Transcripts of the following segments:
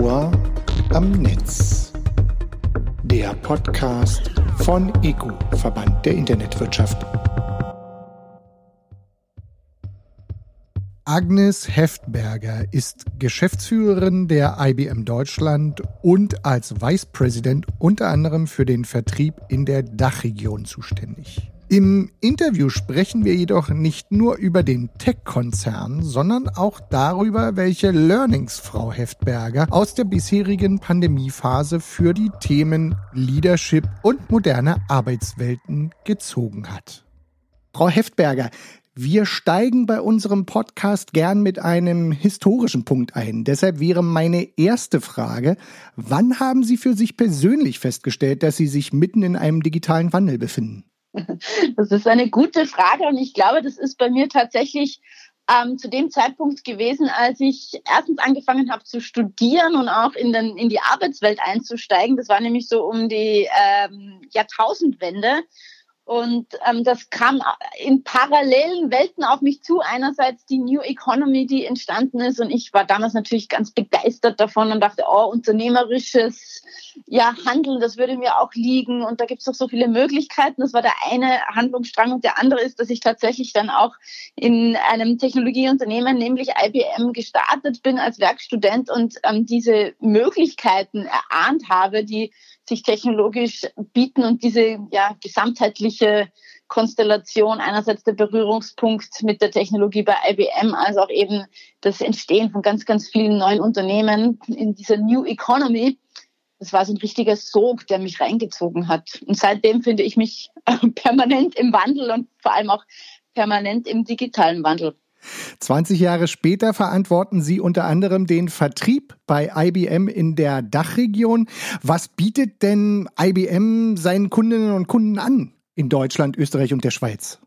Ohr am Netz. Der Podcast von EGU, Verband der Internetwirtschaft. Agnes Heftberger ist Geschäftsführerin der IBM Deutschland und als Vice President unter anderem für den Vertrieb in der Dachregion zuständig. Im Interview sprechen wir jedoch nicht nur über den Tech-Konzern, sondern auch darüber, welche Learnings Frau Heftberger aus der bisherigen Pandemiephase für die Themen Leadership und moderne Arbeitswelten gezogen hat. Frau Heftberger, wir steigen bei unserem Podcast gern mit einem historischen Punkt ein. Deshalb wäre meine erste Frage, wann haben Sie für sich persönlich festgestellt, dass Sie sich mitten in einem digitalen Wandel befinden? Das ist eine gute Frage und ich glaube, das ist bei mir tatsächlich ähm, zu dem Zeitpunkt gewesen, als ich erstens angefangen habe zu studieren und auch in, den, in die Arbeitswelt einzusteigen. Das war nämlich so um die ähm, Jahrtausendwende. Und ähm, das kam in parallelen Welten auf mich zu. Einerseits die New Economy, die entstanden ist. Und ich war damals natürlich ganz begeistert davon und dachte, oh, unternehmerisches ja, Handeln, das würde mir auch liegen. Und da gibt es doch so viele Möglichkeiten. Das war der eine Handlungsstrang. Und der andere ist, dass ich tatsächlich dann auch in einem Technologieunternehmen, nämlich IBM, gestartet bin als Werkstudent und ähm, diese Möglichkeiten erahnt habe, die sich technologisch bieten und diese ja, gesamtheitliche Konstellation, einerseits der Berührungspunkt mit der Technologie bei IBM, als auch eben das Entstehen von ganz, ganz vielen neuen Unternehmen in dieser New Economy. Das war so ein richtiger Sog, der mich reingezogen hat. Und seitdem finde ich mich permanent im Wandel und vor allem auch permanent im digitalen Wandel. 20 Jahre später verantworten Sie unter anderem den Vertrieb bei IBM in der Dachregion. Was bietet denn IBM seinen Kundinnen und Kunden an in Deutschland, Österreich und der Schweiz?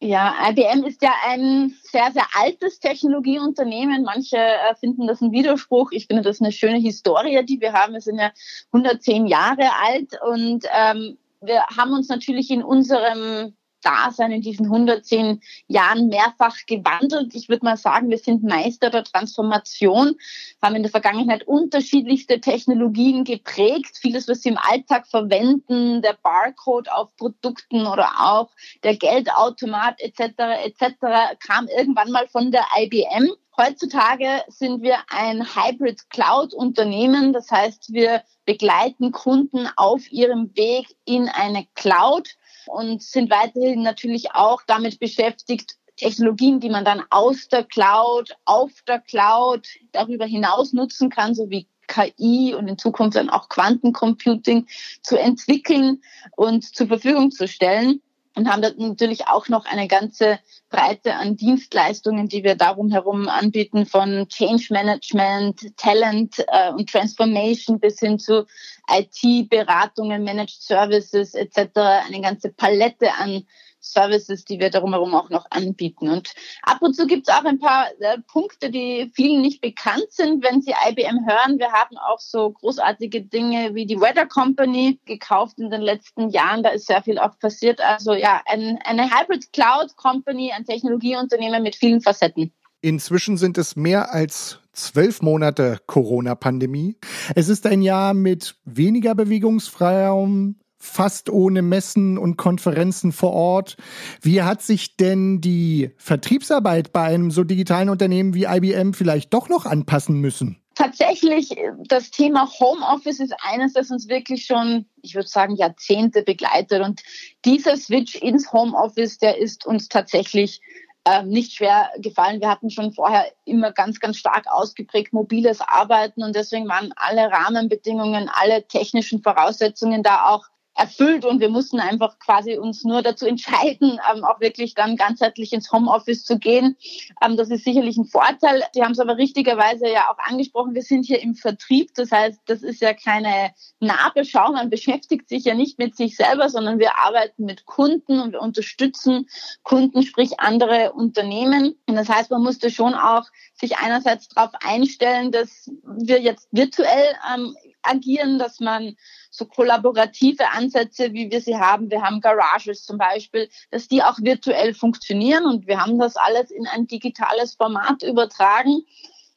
Ja, IBM ist ja ein sehr, sehr altes Technologieunternehmen. Manche äh, finden das ein Widerspruch. Ich finde das eine schöne Historie, die wir haben. Wir sind ja 110 Jahre alt und ähm, wir haben uns natürlich in unserem Dasein in diesen 110 Jahren mehrfach gewandelt. Ich würde mal sagen, wir sind Meister der Transformation, haben in der Vergangenheit unterschiedlichste Technologien geprägt. Vieles, was Sie im Alltag verwenden, der Barcode auf Produkten oder auch der Geldautomat etc. etc. kam irgendwann mal von der IBM. Heutzutage sind wir ein Hybrid Cloud Unternehmen. Das heißt, wir begleiten Kunden auf ihrem Weg in eine Cloud und sind weiterhin natürlich auch damit beschäftigt, Technologien, die man dann aus der Cloud, auf der Cloud darüber hinaus nutzen kann, so wie KI und in Zukunft dann auch Quantencomputing zu entwickeln und zur Verfügung zu stellen und haben dann natürlich auch noch eine ganze Breite an Dienstleistungen, die wir darum herum anbieten, von Change Management, Talent äh, und Transformation bis hin zu IT-Beratungen, Managed Services etc. Eine ganze Palette an Services, die wir darum herum auch noch anbieten. Und ab und zu gibt es auch ein paar äh, Punkte, die vielen nicht bekannt sind, wenn sie IBM hören. Wir haben auch so großartige Dinge wie die Weather Company gekauft in den letzten Jahren. Da ist sehr viel auch passiert. Also ja, ein, eine Hybrid Cloud Company, ein Technologieunternehmen mit vielen Facetten. Inzwischen sind es mehr als zwölf Monate Corona-Pandemie. Es ist ein Jahr mit weniger Bewegungsfreiraum, fast ohne Messen und Konferenzen vor Ort. Wie hat sich denn die Vertriebsarbeit bei einem so digitalen Unternehmen wie IBM vielleicht doch noch anpassen müssen? Tatsächlich, das Thema Homeoffice ist eines, das uns wirklich schon, ich würde sagen, Jahrzehnte begleitet. Und dieser Switch ins Homeoffice, der ist uns tatsächlich äh, nicht schwer gefallen. Wir hatten schon vorher immer ganz, ganz stark ausgeprägt mobiles Arbeiten und deswegen waren alle Rahmenbedingungen, alle technischen Voraussetzungen da auch erfüllt und wir mussten einfach quasi uns nur dazu entscheiden, ähm, auch wirklich dann ganzheitlich ins Homeoffice zu gehen. Ähm, das ist sicherlich ein Vorteil. Sie haben es aber richtigerweise ja auch angesprochen, wir sind hier im Vertrieb, das heißt, das ist ja keine Nabelschau, man beschäftigt sich ja nicht mit sich selber, sondern wir arbeiten mit Kunden und wir unterstützen Kunden, sprich andere Unternehmen. Und das heißt, man musste schon auch sich einerseits darauf einstellen, dass wir jetzt virtuell ähm, agieren, dass man so kollaborative Ansätze, wie wir sie haben, wir haben Garages zum Beispiel, dass die auch virtuell funktionieren und wir haben das alles in ein digitales Format übertragen.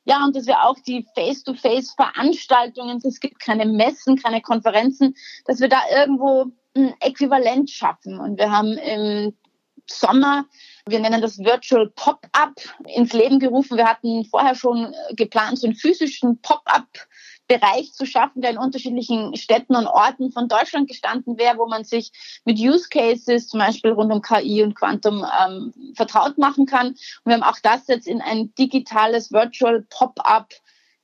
Ja, und dass wir auch die Face-to-Face-Veranstaltungen, es gibt keine Messen, keine Konferenzen, dass wir da irgendwo ein Äquivalent schaffen. Und wir haben im Sommer, wir nennen das Virtual Pop-up, ins Leben gerufen. Wir hatten vorher schon geplant, so einen physischen Pop-up Bereich zu schaffen, der in unterschiedlichen Städten und Orten von Deutschland gestanden wäre, wo man sich mit Use Cases, zum Beispiel rund um KI und Quantum, ähm, vertraut machen kann. Und wir haben auch das jetzt in ein digitales Virtual Pop-up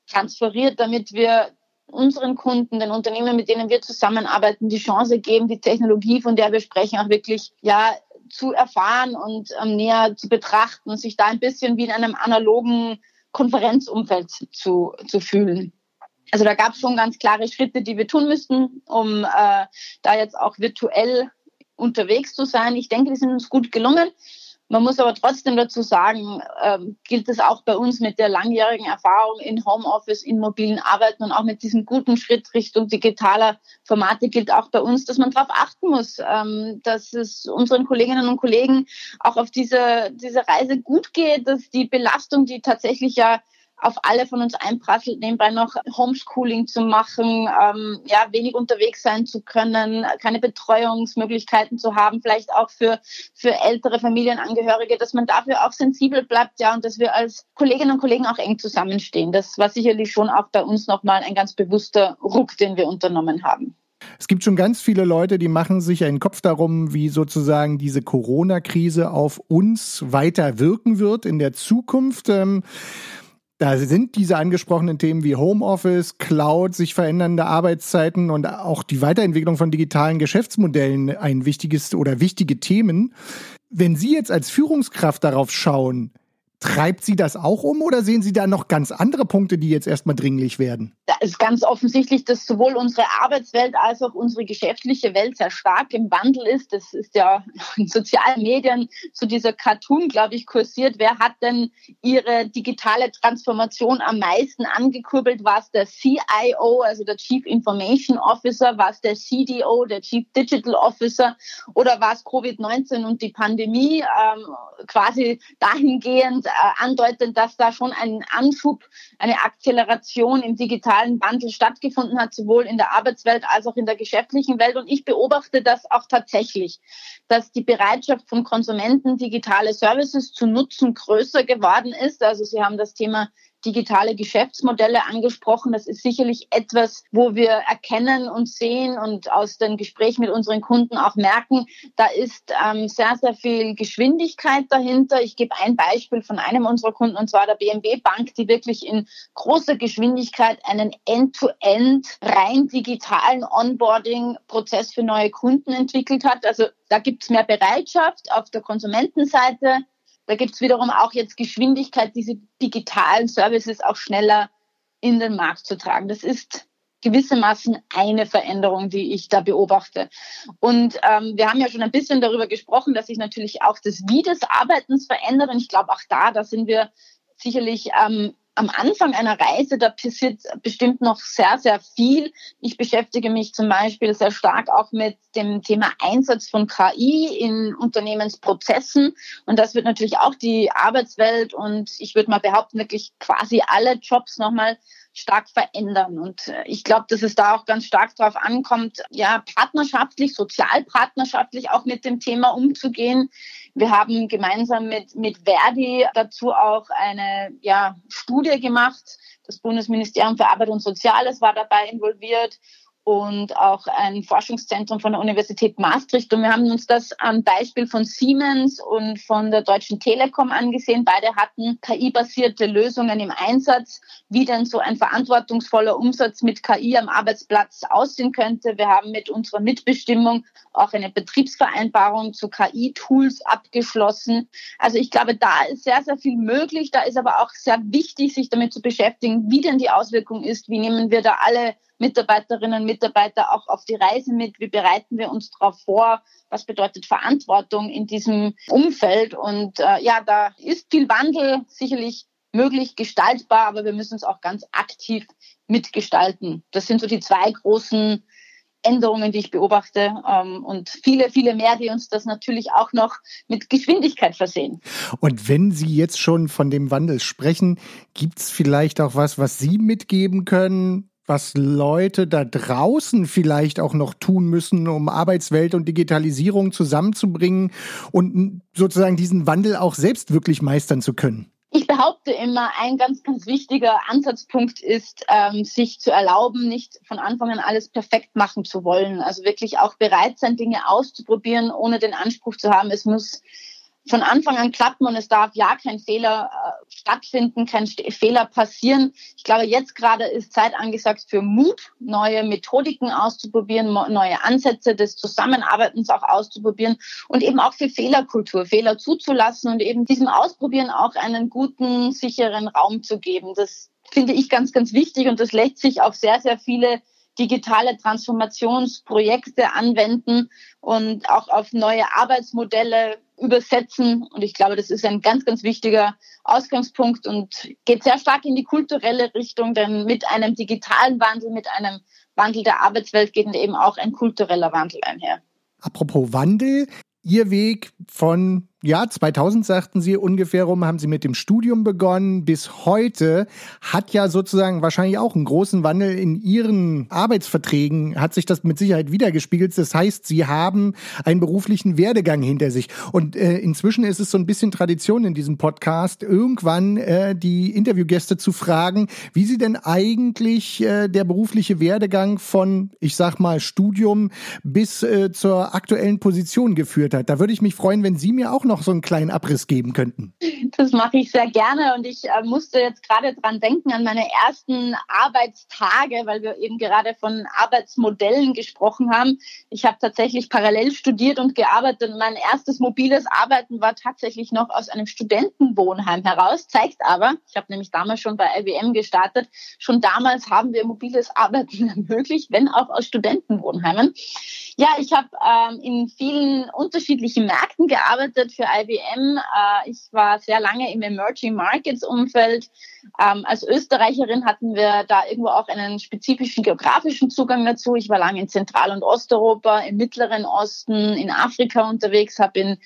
transferiert, damit wir unseren Kunden, den Unternehmen, mit denen wir zusammenarbeiten, die Chance geben, die Technologie, von der wir sprechen, auch wirklich ja zu erfahren und ähm, näher zu betrachten und sich da ein bisschen wie in einem analogen Konferenzumfeld zu, zu fühlen. Also da gab es schon ganz klare Schritte, die wir tun müssten, um äh, da jetzt auch virtuell unterwegs zu sein. Ich denke, die sind uns gut gelungen. Man muss aber trotzdem dazu sagen, äh, gilt es auch bei uns mit der langjährigen Erfahrung in Homeoffice, in mobilen Arbeiten und auch mit diesem guten Schritt Richtung digitaler Formate gilt auch bei uns, dass man darauf achten muss, ähm, dass es unseren Kolleginnen und Kollegen auch auf diese, diese Reise gut geht, dass die Belastung, die tatsächlich ja auf alle von uns einprasselt, nebenbei noch Homeschooling zu machen, ähm, ja, wenig unterwegs sein zu können, keine Betreuungsmöglichkeiten zu haben, vielleicht auch für, für ältere Familienangehörige, dass man dafür auch sensibel bleibt, ja, und dass wir als Kolleginnen und Kollegen auch eng zusammenstehen. Das war sicherlich schon auch bei uns nochmal ein ganz bewusster Ruck, den wir unternommen haben. Es gibt schon ganz viele Leute, die machen sich einen Kopf darum, wie sozusagen diese Corona-Krise auf uns weiter wirken wird in der Zukunft. Ähm, da sind diese angesprochenen Themen wie Homeoffice, Cloud, sich verändernde Arbeitszeiten und auch die Weiterentwicklung von digitalen Geschäftsmodellen ein wichtiges oder wichtige Themen. Wenn Sie jetzt als Führungskraft darauf schauen, Treibt Sie das auch um oder sehen Sie da noch ganz andere Punkte, die jetzt erstmal dringlich werden? Da ist ganz offensichtlich, dass sowohl unsere Arbeitswelt als auch unsere geschäftliche Welt sehr stark im Wandel ist. Das ist ja in sozialen Medien zu dieser Cartoon, glaube ich, kursiert. Wer hat denn ihre digitale Transformation am meisten angekurbelt? War es der CIO, also der Chief Information Officer? War es der CDO, der Chief Digital Officer? Oder war es Covid-19 und die Pandemie? Ähm, quasi dahingehend andeuten, dass da schon ein Anschub, eine Akzeleration im digitalen Wandel stattgefunden hat, sowohl in der Arbeitswelt als auch in der geschäftlichen Welt. Und ich beobachte das auch tatsächlich, dass die Bereitschaft von Konsumenten, digitale Services zu nutzen, größer geworden ist. Also Sie haben das Thema digitale Geschäftsmodelle angesprochen. Das ist sicherlich etwas, wo wir erkennen und sehen und aus den Gesprächen mit unseren Kunden auch merken, da ist ähm, sehr, sehr viel Geschwindigkeit dahinter. Ich gebe ein Beispiel von einem unserer Kunden, und zwar der BMW Bank, die wirklich in großer Geschwindigkeit einen End-to-End -End rein digitalen Onboarding-Prozess für neue Kunden entwickelt hat. Also da gibt es mehr Bereitschaft auf der Konsumentenseite da gibt es wiederum auch jetzt Geschwindigkeit, diese digitalen Services auch schneller in den Markt zu tragen. Das ist gewissermaßen eine Veränderung, die ich da beobachte. Und ähm, wir haben ja schon ein bisschen darüber gesprochen, dass sich natürlich auch das Wie des Arbeitens verändert. Und ich glaube, auch da, da sind wir sicherlich ähm, am Anfang einer Reise, da passiert bestimmt noch sehr, sehr viel. Ich beschäftige mich zum Beispiel sehr stark auch mit dem Thema Einsatz von KI in Unternehmensprozessen. Und das wird natürlich auch die Arbeitswelt und ich würde mal behaupten, wirklich quasi alle Jobs nochmal stark verändern. Und äh, ich glaube, dass es da auch ganz stark darauf ankommt, ja, partnerschaftlich, sozialpartnerschaftlich auch mit dem Thema umzugehen. Wir haben gemeinsam mit, mit Verdi dazu auch eine ja, Studie gemacht. Das Bundesministerium für Arbeit und Soziales war dabei involviert und auch ein Forschungszentrum von der Universität Maastricht. Und wir haben uns das am Beispiel von Siemens und von der Deutschen Telekom angesehen. Beide hatten KI-basierte Lösungen im Einsatz, wie denn so ein verantwortungsvoller Umsatz mit KI am Arbeitsplatz aussehen könnte. Wir haben mit unserer Mitbestimmung auch eine Betriebsvereinbarung zu KI-Tools abgeschlossen. Also ich glaube, da ist sehr, sehr viel möglich. Da ist aber auch sehr wichtig, sich damit zu beschäftigen, wie denn die Auswirkung ist. Wie nehmen wir da alle Mitarbeiterinnen und Mitarbeiter auch auf die Reise mit? Wie bereiten wir uns darauf vor? Was bedeutet Verantwortung in diesem Umfeld? Und äh, ja, da ist viel Wandel sicherlich möglich gestaltbar, aber wir müssen es auch ganz aktiv mitgestalten. Das sind so die zwei großen Änderungen, die ich beobachte ähm, und viele, viele mehr, die uns das natürlich auch noch mit Geschwindigkeit versehen. Und wenn Sie jetzt schon von dem Wandel sprechen, gibt es vielleicht auch was, was Sie mitgeben können, was Leute da draußen vielleicht auch noch tun müssen, um Arbeitswelt und Digitalisierung zusammenzubringen und sozusagen diesen Wandel auch selbst wirklich meistern zu können? Ich behaupte immer, ein ganz, ganz wichtiger Ansatzpunkt ist, ähm, sich zu erlauben, nicht von Anfang an alles perfekt machen zu wollen. Also wirklich auch bereit sein, Dinge auszuprobieren, ohne den Anspruch zu haben, es muss von Anfang an klappen und es darf ja kein Fehler äh, stattfinden, kein Fehler passieren. Ich glaube, jetzt gerade ist Zeit angesagt für Mut, neue Methodiken auszuprobieren, neue Ansätze des Zusammenarbeitens auch auszuprobieren und eben auch für Fehlerkultur, Fehler zuzulassen und eben diesem Ausprobieren auch einen guten, sicheren Raum zu geben. Das finde ich ganz, ganz wichtig und das lässt sich auf sehr, sehr viele digitale Transformationsprojekte anwenden und auch auf neue Arbeitsmodelle übersetzen. Und ich glaube, das ist ein ganz, ganz wichtiger Ausgangspunkt und geht sehr stark in die kulturelle Richtung, denn mit einem digitalen Wandel, mit einem Wandel der Arbeitswelt geht eben auch ein kultureller Wandel einher. Apropos Wandel, Ihr Weg von ja, 2000 sagten Sie ungefähr rum, haben Sie mit dem Studium begonnen. Bis heute hat ja sozusagen wahrscheinlich auch einen großen Wandel in Ihren Arbeitsverträgen, hat sich das mit Sicherheit wiedergespiegelt. Das heißt, Sie haben einen beruflichen Werdegang hinter sich. Und äh, inzwischen ist es so ein bisschen Tradition in diesem Podcast, irgendwann äh, die Interviewgäste zu fragen, wie sie denn eigentlich äh, der berufliche Werdegang von, ich sag mal, Studium bis äh, zur aktuellen Position geführt hat. Da würde ich mich freuen, wenn Sie mir auch noch noch so einen kleinen Abriss geben könnten. Das mache ich sehr gerne und ich äh, musste jetzt gerade dran denken an meine ersten Arbeitstage, weil wir eben gerade von Arbeitsmodellen gesprochen haben. Ich habe tatsächlich parallel studiert und gearbeitet und mein erstes mobiles Arbeiten war tatsächlich noch aus einem Studentenwohnheim heraus. Zeigt aber, ich habe nämlich damals schon bei IBM gestartet, schon damals haben wir mobiles Arbeiten ermöglicht, wenn auch aus Studentenwohnheimen. Ja, ich habe ähm, in vielen unterschiedlichen Märkten gearbeitet für IBM. Äh, ich war sehr lange im Emerging Markets Umfeld. Ähm, als Österreicherin hatten wir da irgendwo auch einen spezifischen geografischen Zugang dazu. Ich war lange in Zentral- und Osteuropa, im Mittleren Osten, in Afrika unterwegs, habe in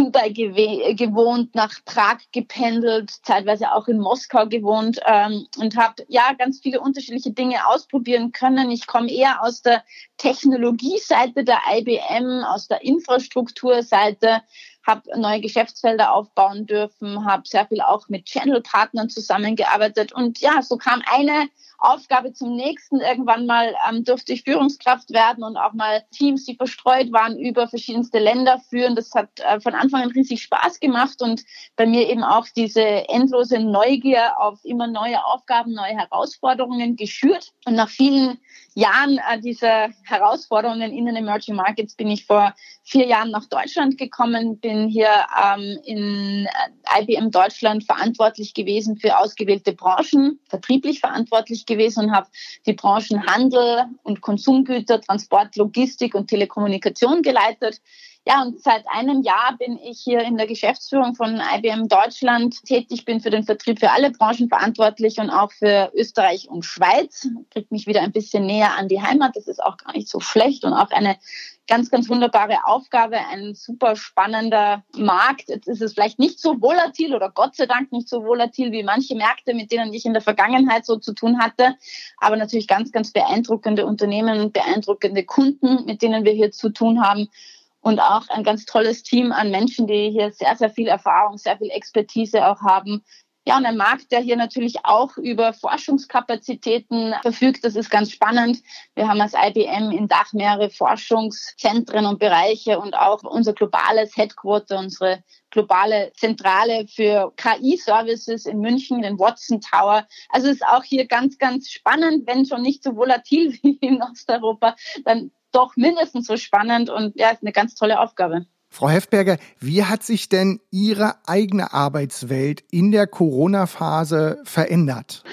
Dubai gewohnt, nach Prag gependelt, zeitweise auch in Moskau gewohnt ähm, und habe ja ganz viele unterschiedliche Dinge ausprobieren können. Ich komme eher aus der Technologieseite der IBM, aus der Infrastrukturseite, habe neue Geschäftsfelder aufbauen dürfen, habe sehr viel auch mit Channel-Partnern zusammengearbeitet. Und ja, so kam eine Aufgabe zum nächsten. Irgendwann mal ähm, durfte ich Führungskraft werden und auch mal Teams, die verstreut waren, über verschiedenste Länder führen. Das hat äh, von Anfang an riesig Spaß gemacht und bei mir eben auch diese endlose Neugier auf immer neue Aufgaben, neue Herausforderungen geschürt. Und nach vielen Jahren äh, dieser Herausforderungen in den Emerging Markets bin ich vor vier Jahren nach Deutschland gekommen, bin hier ähm, in äh, IBM Deutschland verantwortlich gewesen für ausgewählte Branchen, vertrieblich verantwortlich gewesen und habe die Branchen Handel und Konsumgüter, Transport, Logistik und Telekommunikation geleitet. Ja, und seit einem Jahr bin ich hier in der Geschäftsführung von IBM Deutschland tätig, bin für den Vertrieb für alle Branchen verantwortlich und auch für Österreich und Schweiz. Kriegt mich wieder ein bisschen näher an die Heimat. Das ist auch gar nicht so schlecht und auch eine ganz, ganz wunderbare Aufgabe, ein super spannender Markt. Jetzt ist es vielleicht nicht so volatil oder Gott sei Dank nicht so volatil wie manche Märkte, mit denen ich in der Vergangenheit so zu tun hatte, aber natürlich ganz, ganz beeindruckende Unternehmen, beeindruckende Kunden, mit denen wir hier zu tun haben und auch ein ganz tolles Team an Menschen, die hier sehr, sehr viel Erfahrung, sehr viel Expertise auch haben. Ja, und ein Markt, der hier natürlich auch über Forschungskapazitäten verfügt. Das ist ganz spannend. Wir haben als IBM in Dach mehrere Forschungszentren und Bereiche und auch unser globales Headquarter, unsere globale Zentrale für KI-Services in München, den Watson Tower. Also ist auch hier ganz, ganz spannend, wenn schon nicht so volatil wie in Osteuropa, dann doch mindestens so spannend und ja, ist eine ganz tolle Aufgabe. Frau Heftberger, wie hat sich denn Ihre eigene Arbeitswelt in der Corona-Phase verändert?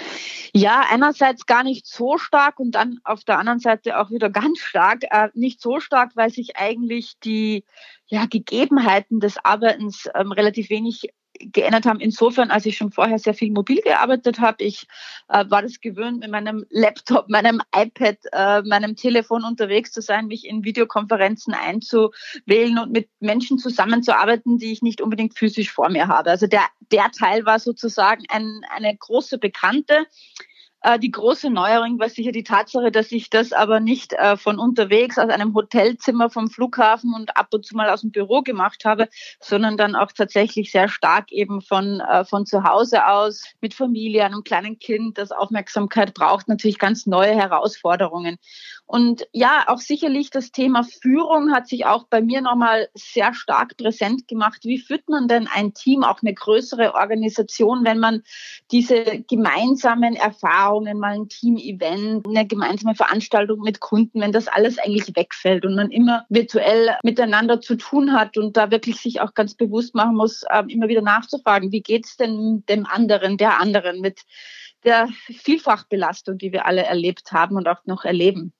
Ja, einerseits gar nicht so stark und dann auf der anderen Seite auch wieder ganz stark. Äh, nicht so stark, weil sich eigentlich die ja, Gegebenheiten des Arbeitens ähm, relativ wenig geändert haben. Insofern, als ich schon vorher sehr viel mobil gearbeitet habe, ich äh, war das gewöhnt, mit meinem Laptop, meinem iPad, äh, meinem Telefon unterwegs zu sein, mich in Videokonferenzen einzuwählen und mit Menschen zusammenzuarbeiten, die ich nicht unbedingt physisch vor mir habe. Also der, der Teil war sozusagen ein, eine große Bekannte. Äh, die große Neuerung war sicher die Tatsache, dass ich das aber nicht äh, von unterwegs aus einem Hotelzimmer vom Flughafen und ab und zu mal aus dem Büro gemacht habe, sondern dann auch tatsächlich sehr stark eben von, äh, von zu Hause aus mit Familie, einem kleinen Kind, das Aufmerksamkeit braucht, natürlich ganz neue Herausforderungen. Und ja, auch sicherlich das Thema Führung hat sich auch bei mir nochmal sehr stark präsent gemacht. Wie führt man denn ein Team, auch eine größere Organisation, wenn man diese gemeinsamen Erfahrungen, mal ein Team-Event, eine gemeinsame Veranstaltung mit Kunden, wenn das alles eigentlich wegfällt und man immer virtuell miteinander zu tun hat und da wirklich sich auch ganz bewusst machen muss, ähm, immer wieder nachzufragen, wie geht's denn dem anderen, der anderen mit der Vielfachbelastung, die wir alle erlebt haben und auch noch erleben.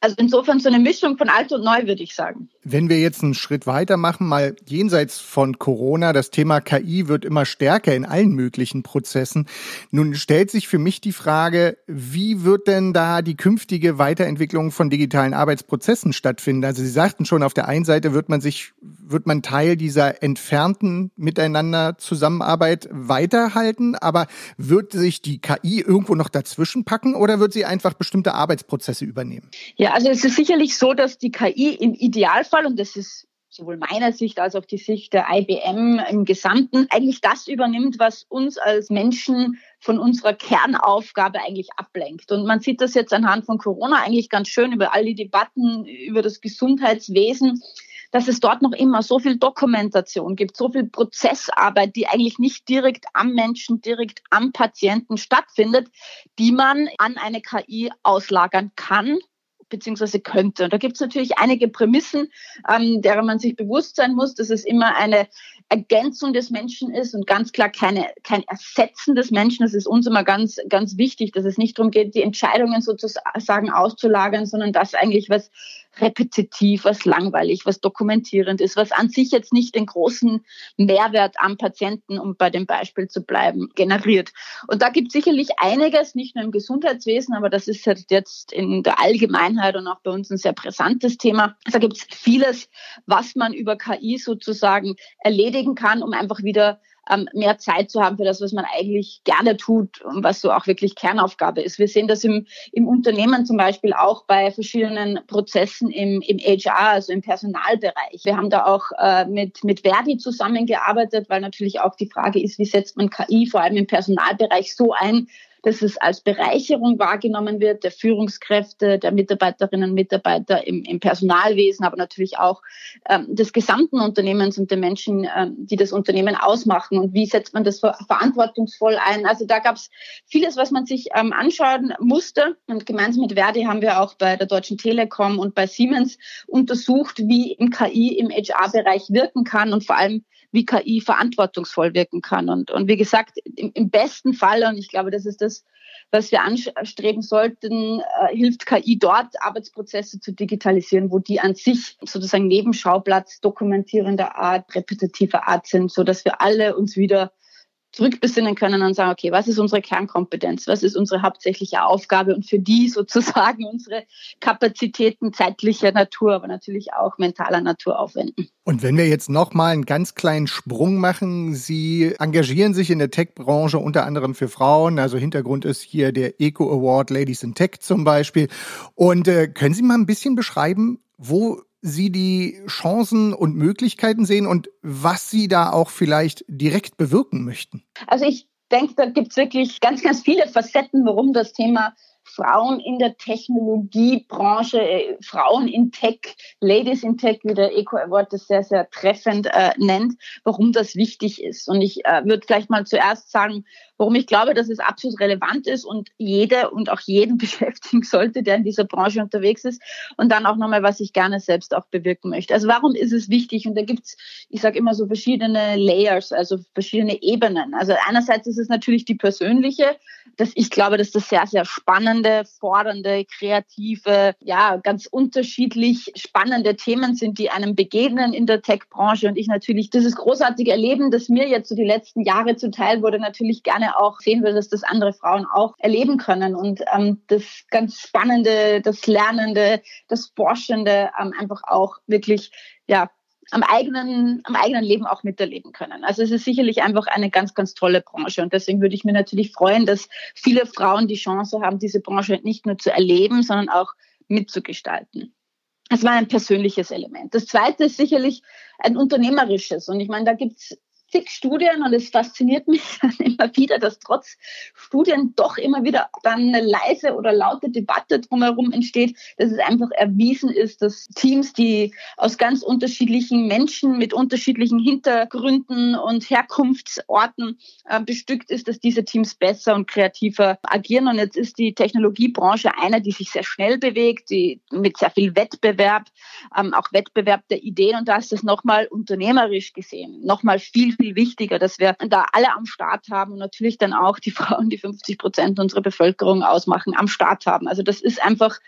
Also insofern so eine Mischung von alt und neu, würde ich sagen. Wenn wir jetzt einen Schritt weiter machen, mal jenseits von Corona, das Thema KI wird immer stärker in allen möglichen Prozessen. Nun stellt sich für mich die Frage, wie wird denn da die künftige Weiterentwicklung von digitalen Arbeitsprozessen stattfinden? Also Sie sagten schon, auf der einen Seite wird man sich, wird man Teil dieser entfernten Miteinander Zusammenarbeit weiterhalten, aber wird sich die KI irgendwo noch dazwischen packen oder wird sie einfach bestimmte Arbeitsprozesse übernehmen? Ja, also es ist sicherlich so, dass die KI im Idealfall, und das ist sowohl meiner Sicht als auch die Sicht der IBM im Gesamten, eigentlich das übernimmt, was uns als Menschen von unserer Kernaufgabe eigentlich ablenkt. Und man sieht das jetzt anhand von Corona eigentlich ganz schön über all die Debatten über das Gesundheitswesen dass es dort noch immer so viel Dokumentation gibt, so viel Prozessarbeit, die eigentlich nicht direkt am Menschen, direkt am Patienten stattfindet, die man an eine KI auslagern kann beziehungsweise könnte. Und da gibt es natürlich einige Prämissen, ähm, derer man sich bewusst sein muss, dass es immer eine Ergänzung des Menschen ist und ganz klar keine, kein Ersetzen des Menschen. Das ist uns immer ganz, ganz wichtig, dass es nicht darum geht, die Entscheidungen sozusagen auszulagern, sondern das eigentlich was repetitiv, was langweilig, was dokumentierend ist, was an sich jetzt nicht den großen Mehrwert am Patienten, um bei dem Beispiel zu bleiben, generiert. Und da gibt es sicherlich einiges, nicht nur im Gesundheitswesen, aber das ist jetzt in der Allgemeinheit und auch bei uns ein sehr brisantes Thema. Da gibt es vieles, was man über KI sozusagen erledigen kann, um einfach wieder ähm, mehr Zeit zu haben für das, was man eigentlich gerne tut und was so auch wirklich Kernaufgabe ist. Wir sehen das im, im Unternehmen zum Beispiel auch bei verschiedenen Prozessen im, im HR, also im Personalbereich. Wir haben da auch äh, mit, mit Verdi zusammengearbeitet, weil natürlich auch die Frage ist, wie setzt man KI vor allem im Personalbereich so ein, dass es als Bereicherung wahrgenommen wird, der Führungskräfte, der Mitarbeiterinnen und Mitarbeiter im, im Personalwesen, aber natürlich auch ähm, des gesamten Unternehmens und der Menschen, ähm, die das Unternehmen ausmachen. Und wie setzt man das verantwortungsvoll ein? Also da gab es vieles, was man sich ähm, anschauen musste. Und gemeinsam mit Verdi haben wir auch bei der Deutschen Telekom und bei Siemens untersucht, wie im KI im HR-Bereich wirken kann und vor allem wie KI verantwortungsvoll wirken kann. Und, und wie gesagt, im, im besten Fall, und ich glaube, das ist das, was wir anstreben sollten, äh, hilft KI dort, Arbeitsprozesse zu digitalisieren, wo die an sich sozusagen Nebenschauplatz dokumentierender Art, repetitiver Art sind, so dass wir alle uns wieder zurückbesinnen können und sagen, okay, was ist unsere Kernkompetenz? Was ist unsere hauptsächliche Aufgabe? Und für die sozusagen unsere Kapazitäten zeitlicher Natur, aber natürlich auch mentaler Natur aufwenden. Und wenn wir jetzt nochmal einen ganz kleinen Sprung machen, Sie engagieren sich in der Tech-Branche unter anderem für Frauen. Also Hintergrund ist hier der Eco Award Ladies in Tech zum Beispiel. Und äh, können Sie mal ein bisschen beschreiben, wo Sie die Chancen und Möglichkeiten sehen und was Sie da auch vielleicht direkt bewirken möchten? Also ich denke, da gibt es wirklich ganz, ganz viele Facetten, warum das Thema Frauen in der Technologiebranche, äh, Frauen in Tech, Ladies in Tech, wie der Eco Award das sehr, sehr treffend äh, nennt, warum das wichtig ist. Und ich äh, würde vielleicht mal zuerst sagen, warum ich glaube, dass es absolut relevant ist und jede und auch jeden beschäftigen sollte, der in dieser Branche unterwegs ist. Und dann auch nochmal, was ich gerne selbst auch bewirken möchte. Also warum ist es wichtig? Und da gibt's, ich sage immer so verschiedene Layers, also verschiedene Ebenen. Also einerseits ist es natürlich die persönliche, dass ich glaube, dass das sehr, sehr spannende, fordernde, kreative, ja, ganz unterschiedlich spannende Themen sind, die einem begegnen in der Tech-Branche. Und ich natürlich dieses großartige Erleben, das mir jetzt so die letzten Jahre zuteil wurde, natürlich gerne auch sehen will, dass das andere Frauen auch erleben können. Und ähm, das ganz Spannende, das Lernende, das Forschende ähm, einfach auch wirklich, ja, am eigenen, am eigenen Leben auch miterleben können. Also es ist sicherlich einfach eine ganz, ganz tolle Branche. Und deswegen würde ich mir natürlich freuen, dass viele Frauen die Chance haben, diese Branche nicht nur zu erleben, sondern auch mitzugestalten. Das war ein persönliches Element. Das zweite ist sicherlich ein unternehmerisches. Und ich meine, da gibt's zig Studien und es fasziniert mich immer wieder, dass trotz Studien doch immer wieder dann eine leise oder laute Debatte drumherum entsteht, dass es einfach erwiesen ist, dass Teams, die aus ganz unterschiedlichen Menschen mit unterschiedlichen Hintergründen und Herkunftsorten äh, bestückt ist, dass diese Teams besser und kreativer agieren. Und jetzt ist die Technologiebranche eine, die sich sehr schnell bewegt, die mit sehr viel Wettbewerb, ähm, auch Wettbewerb der Ideen. Und da ist das nochmal unternehmerisch gesehen, nochmal viel, viel viel wichtiger, dass wir da alle am Start haben und natürlich dann auch die Frauen, die 50 Prozent unserer Bevölkerung ausmachen, am Start haben. Also das ist einfach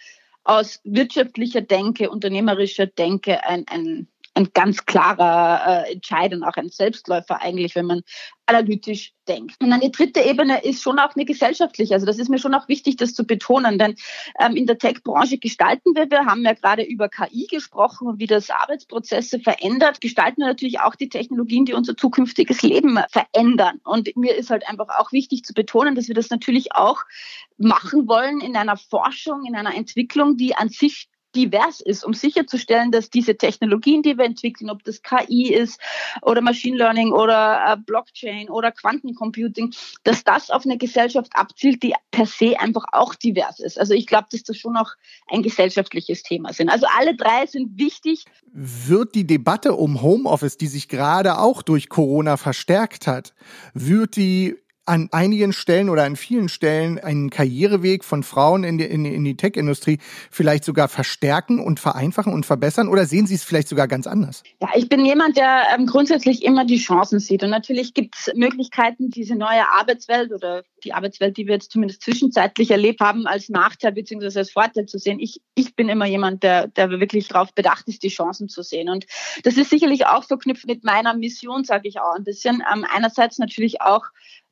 aus wirtschaftlicher Denke, unternehmerischer Denke ein, ein ein ganz klarer äh, Entscheid und auch ein Selbstläufer eigentlich, wenn man analytisch denkt. Und dann die dritte Ebene ist schon auch eine gesellschaftliche. Also das ist mir schon auch wichtig, das zu betonen, denn ähm, in der Tech-Branche gestalten wir, wir haben ja gerade über KI gesprochen und wie das Arbeitsprozesse verändert, gestalten wir natürlich auch die Technologien, die unser zukünftiges Leben verändern. Und mir ist halt einfach auch wichtig zu betonen, dass wir das natürlich auch machen wollen in einer Forschung, in einer Entwicklung, die an sich divers ist, um sicherzustellen, dass diese Technologien, die wir entwickeln, ob das KI ist oder Machine Learning oder äh, Blockchain oder Quantencomputing, dass das auf eine Gesellschaft abzielt, die per se einfach auch divers ist. Also ich glaube, dass das schon auch ein gesellschaftliches Thema sind. Also alle drei sind wichtig. Wird die Debatte um Homeoffice, die sich gerade auch durch Corona verstärkt hat, wird die an einigen Stellen oder an vielen Stellen einen Karriereweg von Frauen in die, in in die Tech-Industrie vielleicht sogar verstärken und vereinfachen und verbessern? Oder sehen Sie es vielleicht sogar ganz anders? Ja, ich bin jemand, der ähm, grundsätzlich immer die Chancen sieht. Und natürlich gibt es Möglichkeiten, diese neue Arbeitswelt oder die Arbeitswelt, die wir jetzt zumindest zwischenzeitlich erlebt haben, als Nachteil bzw. als Vorteil zu sehen. Ich, ich bin immer jemand, der, der wirklich darauf bedacht ist, die Chancen zu sehen. Und das ist sicherlich auch verknüpft mit meiner Mission, sage ich auch ein bisschen. Ähm, einerseits natürlich auch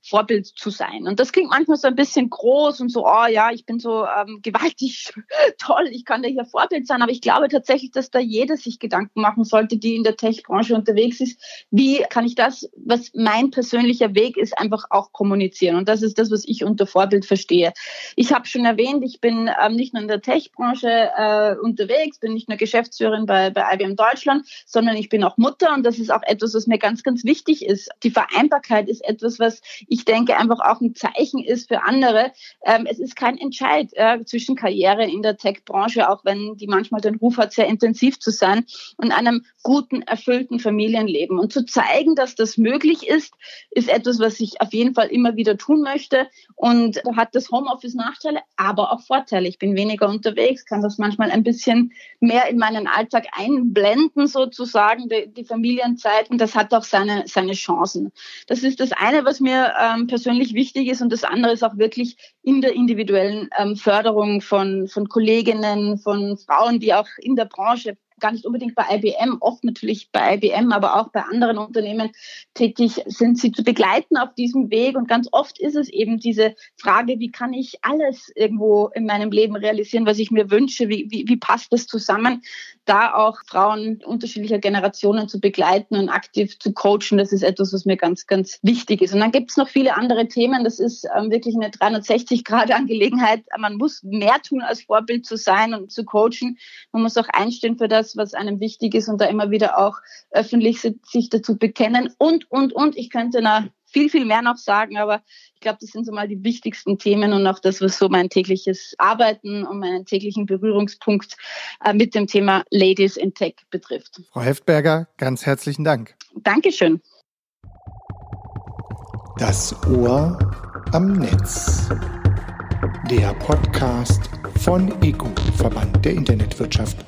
Vorbild zu sein. Und das klingt manchmal so ein bisschen groß und so, oh ja, ich bin so ähm, gewaltig toll, ich kann da hier Vorbild sein. Aber ich glaube tatsächlich, dass da jeder sich Gedanken machen sollte, die in der Tech-Branche unterwegs ist. Wie kann ich das, was mein persönlicher Weg ist, einfach auch kommunizieren? Und das ist das, was ich unter Vorbild verstehe. Ich habe schon erwähnt, ich bin ähm, nicht nur in der Tech-Branche äh, unterwegs, bin nicht nur Geschäftsführerin bei, bei IBM Deutschland, sondern ich bin auch Mutter und das ist auch etwas, was mir ganz, ganz wichtig ist. Die Vereinbarkeit ist etwas, was ich denke, einfach auch ein Zeichen ist für andere. Ähm, es ist kein Entscheid äh, zwischen Karriere in der Tech-Branche, auch wenn die manchmal den Ruf hat, sehr intensiv zu sein, und einem guten, erfüllten Familienleben. Und zu zeigen, dass das möglich ist, ist etwas, was ich auf jeden Fall immer wieder tun möchte. Und da hat das Homeoffice Nachteile, aber auch Vorteile. Ich bin weniger unterwegs, kann das manchmal ein bisschen mehr in meinen Alltag einblenden, sozusagen, die, die Familienzeit. Und das hat auch seine, seine Chancen. Das ist das eine, was mir ähm, persönlich wichtig ist. Und das andere ist auch wirklich in der individuellen ähm, Förderung von, von Kolleginnen, von Frauen, die auch in der Branche gar nicht unbedingt bei IBM, oft natürlich bei IBM, aber auch bei anderen Unternehmen tätig sind, sie zu begleiten auf diesem Weg. Und ganz oft ist es eben diese Frage, wie kann ich alles irgendwo in meinem Leben realisieren, was ich mir wünsche, wie, wie, wie passt das zusammen? Da auch Frauen unterschiedlicher Generationen zu begleiten und aktiv zu coachen, das ist etwas, was mir ganz, ganz wichtig ist. Und dann gibt es noch viele andere Themen. Das ist ähm, wirklich eine 360-Grad-Angelegenheit. Man muss mehr tun, als Vorbild zu sein und zu coachen. Man muss auch einstehen für das, das, was einem wichtig ist und da immer wieder auch öffentlich sich dazu bekennen und, und, und. Ich könnte da viel, viel mehr noch sagen, aber ich glaube, das sind so mal die wichtigsten Themen und auch das, was so mein tägliches Arbeiten und meinen täglichen Berührungspunkt äh, mit dem Thema Ladies in Tech betrifft. Frau Heftberger, ganz herzlichen Dank. Dankeschön. Das Ohr am Netz. Der Podcast von EGU, Verband der Internetwirtschaft